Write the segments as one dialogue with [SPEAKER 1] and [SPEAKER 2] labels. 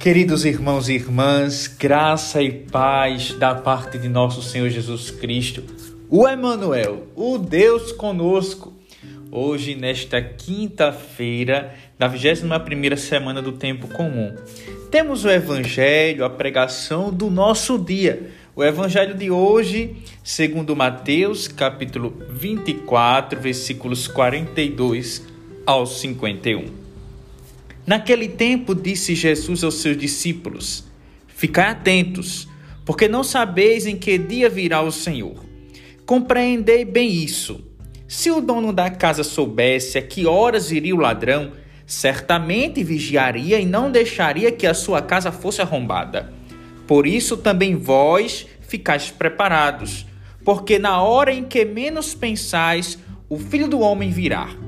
[SPEAKER 1] Queridos irmãos e irmãs, graça e paz da parte de nosso Senhor Jesus Cristo, o Emanuel, o Deus conosco. Hoje, nesta quinta-feira da 21ª semana do tempo comum, temos o evangelho, a pregação do nosso dia. O evangelho de hoje, segundo Mateus, capítulo 24, versículos 42 ao 51. Naquele tempo disse Jesus aos seus discípulos: Ficai atentos, porque não sabeis em que dia virá o Senhor. Compreendei bem isso. Se o dono da casa soubesse a que horas iria o ladrão, certamente vigiaria e não deixaria que a sua casa fosse arrombada. Por isso também vós ficais preparados, porque na hora em que menos pensais, o filho do homem virá.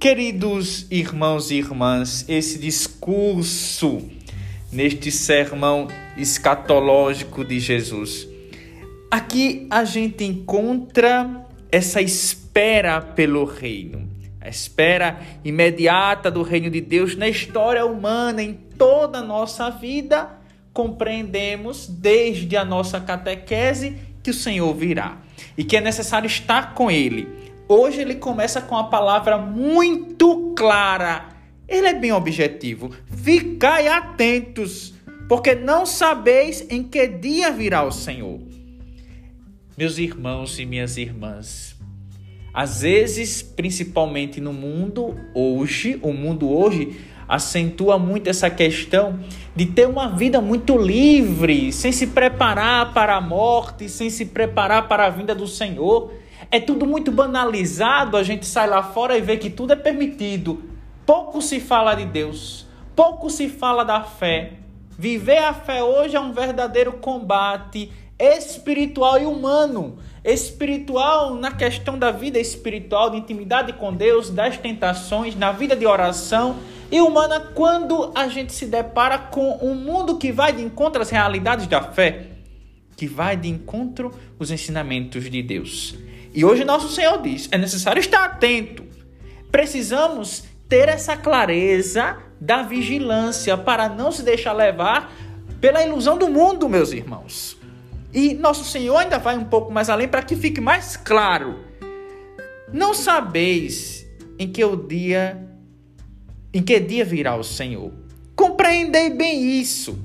[SPEAKER 1] Queridos irmãos e irmãs, esse discurso neste sermão escatológico de Jesus. Aqui a gente encontra essa espera pelo reino, a espera imediata do reino de Deus na história humana, em toda a nossa vida. Compreendemos desde a nossa catequese que o Senhor virá e que é necessário estar com Ele Hoje ele começa com a palavra muito clara. Ele é bem objetivo. Ficai atentos, porque não sabeis em que dia virá o Senhor. Meus irmãos e minhas irmãs, às vezes, principalmente no mundo hoje, o mundo hoje acentua muito essa questão de ter uma vida muito livre, sem se preparar para a morte, sem se preparar para a vinda do Senhor. É tudo muito banalizado, a gente sai lá fora e vê que tudo é permitido. Pouco se fala de Deus, pouco se fala da fé. Viver a fé hoje é um verdadeiro combate espiritual e humano. Espiritual na questão da vida espiritual, de intimidade com Deus, das tentações, na vida de oração. E humana quando a gente se depara com um mundo que vai de encontro às realidades da fé, que vai de encontro aos ensinamentos de Deus. E hoje nosso Senhor diz: é necessário estar atento. Precisamos ter essa clareza da vigilância para não se deixar levar pela ilusão do mundo, meus irmãos. E nosso Senhor ainda vai um pouco mais além para que fique mais claro. Não sabeis em que o dia em que dia virá o Senhor. Compreendei bem isso.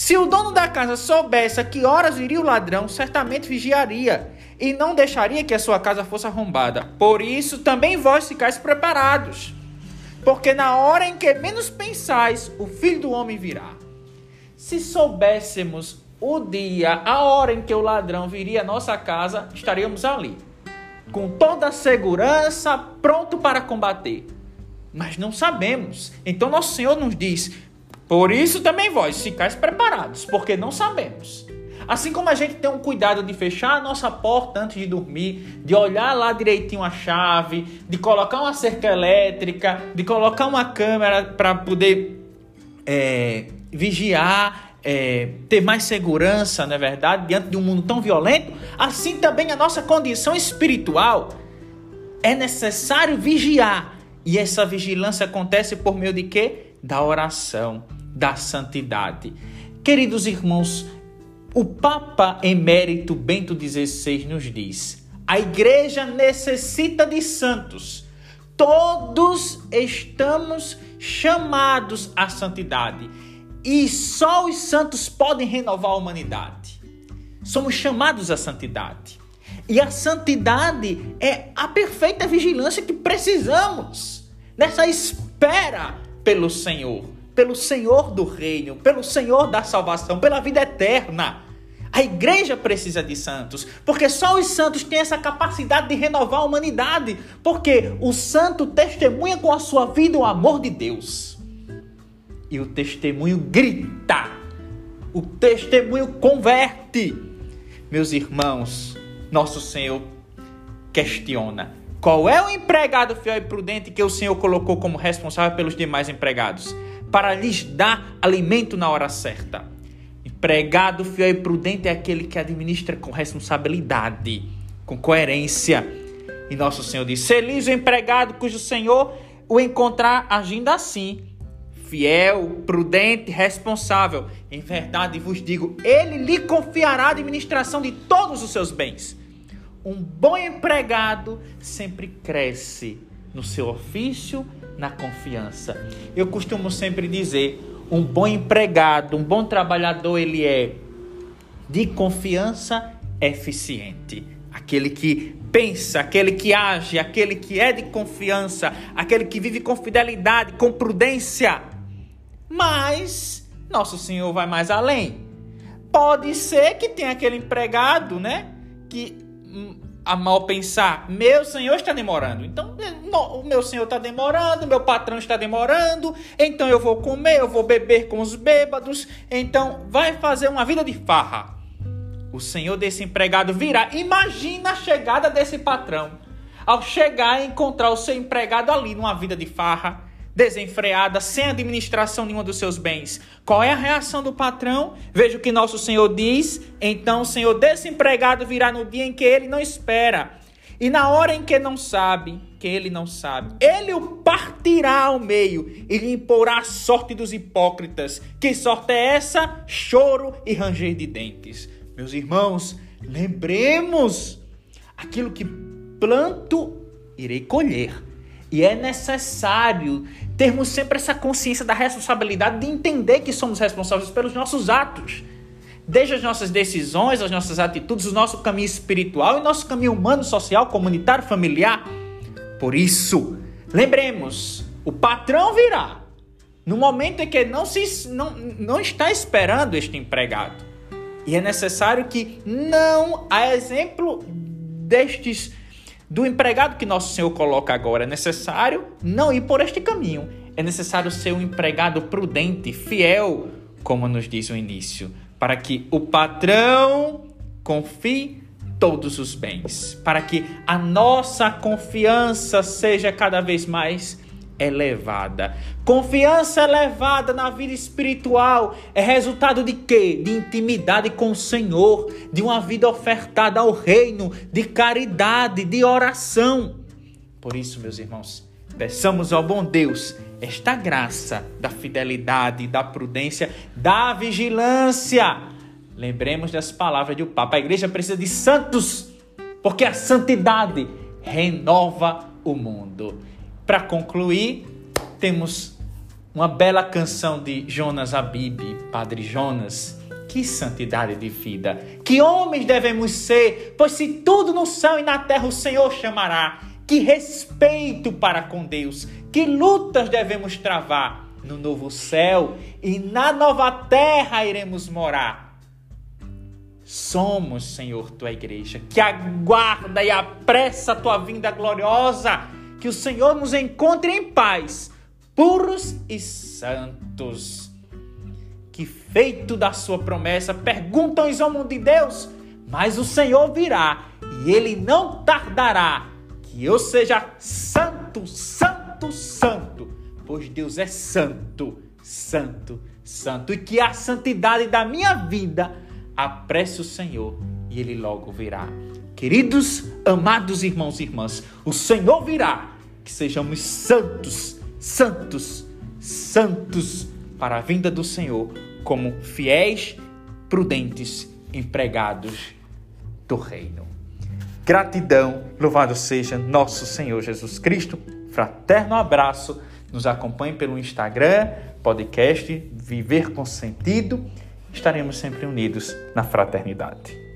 [SPEAKER 1] Se o dono da casa soubesse a que horas iria o ladrão, certamente vigiaria e não deixaria que a sua casa fosse arrombada. Por isso também vós ficais preparados, porque na hora em que menos pensais, o filho do homem virá. Se soubéssemos o dia, a hora em que o ladrão viria à nossa casa, estaríamos ali, com toda a segurança, pronto para combater. Mas não sabemos. Então nosso Senhor nos diz: por isso também vós ficais preparados, porque não sabemos. Assim como a gente tem um cuidado de fechar a nossa porta antes de dormir, de olhar lá direitinho a chave, de colocar uma cerca elétrica, de colocar uma câmera para poder é, vigiar, é, ter mais segurança, não é verdade, diante de um mundo tão violento, assim também a nossa condição espiritual é necessário vigiar. E essa vigilância acontece por meio de quê? Da oração, da santidade. Queridos irmãos, o Papa Emérito Bento XVI nos diz: a igreja necessita de santos. Todos estamos chamados à santidade. E só os santos podem renovar a humanidade. Somos chamados à santidade. E a santidade é a perfeita vigilância que precisamos nessa espera pelo Senhor, pelo Senhor do reino, pelo Senhor da salvação, pela vida eterna. A igreja precisa de santos, porque só os santos têm essa capacidade de renovar a humanidade, porque o santo testemunha com a sua vida o amor de Deus. E o testemunho grita, o testemunho converte. Meus irmãos, nosso Senhor questiona: qual é o empregado fiel e prudente que o Senhor colocou como responsável pelos demais empregados, para lhes dar alimento na hora certa? Empregado fiel e prudente é aquele que administra com responsabilidade, com coerência. E nosso Senhor diz: Feliz o empregado cujo Senhor o encontrar agindo assim, fiel, prudente, responsável. Em verdade vos digo, ele lhe confiará a administração de todos os seus bens. Um bom empregado sempre cresce no seu ofício, na confiança. Eu costumo sempre dizer: um bom empregado, um bom trabalhador, ele é de confiança eficiente. Aquele que pensa, aquele que age, aquele que é de confiança, aquele que vive com fidelidade, com prudência. Mas nosso Senhor vai mais além. Pode ser que tenha aquele empregado, né, que a mal pensar, meu senhor está demorando. Então, o meu senhor está demorando, meu patrão está demorando, então eu vou comer, eu vou beber com os bêbados, então vai fazer uma vida de farra. O senhor desse empregado virá. Imagina a chegada desse patrão. Ao chegar e encontrar o seu empregado ali numa vida de farra, desenfreada, sem administração nenhuma dos seus bens. Qual é a reação do patrão? Veja o que nosso Senhor diz. Então o Senhor desse empregado virá no dia em que ele não espera. E na hora em que não sabe, que ele não sabe, ele o partirá ao meio e lhe imporá a sorte dos hipócritas. Que sorte é essa? Choro e ranger de dentes. Meus irmãos, lembremos aquilo que planto, irei colher. E é necessário termos sempre essa consciência da responsabilidade de entender que somos responsáveis pelos nossos atos. Desde as nossas decisões, as nossas atitudes, o nosso caminho espiritual e nosso caminho humano, social, comunitário, familiar. Por isso, lembremos, o patrão virá no momento em que não, se, não, não está esperando este empregado. E é necessário que não, a exemplo destes do empregado que nosso Senhor coloca agora. É necessário não ir por este caminho. É necessário ser um empregado prudente, fiel, como nos diz o início, para que o patrão confie todos os bens, para que a nossa confiança seja cada vez mais elevada. Confiança elevada na vida espiritual é resultado de quê? De intimidade com o Senhor, de uma vida ofertada ao reino, de caridade, de oração. Por isso, meus irmãos, peçamos ao bom Deus esta graça da fidelidade, da prudência, da vigilância. Lembremos das palavras do Papa. A igreja precisa de santos, porque a santidade renova o mundo. Para concluir, temos uma bela canção de Jonas Abib, Padre Jonas. Que santidade de vida! Que homens devemos ser, pois se tudo no céu e na terra o Senhor chamará. Que respeito para com Deus, que lutas devemos travar. No novo céu e na nova terra iremos morar. Somos, Senhor, tua igreja, que aguarda e apressa a tua vinda gloriosa que o Senhor nos encontre em paz, puros e santos. Que feito da sua promessa, perguntam os homens de Deus, mas o Senhor virá e ele não tardará. Que eu seja santo, santo, santo, pois Deus é santo, santo, santo, e que a santidade da minha vida apresse o Senhor e ele logo virá. Queridos, amados irmãos e irmãs, o Senhor virá, que sejamos santos, santos, santos para a vinda do Senhor, como fiéis, prudentes empregados do reino. Gratidão, louvado seja nosso Senhor Jesus Cristo. Fraterno abraço Nos acompanhe pelo Instagram, podcast Viver com Sentido. Estaremos sempre unidos na fraternidade.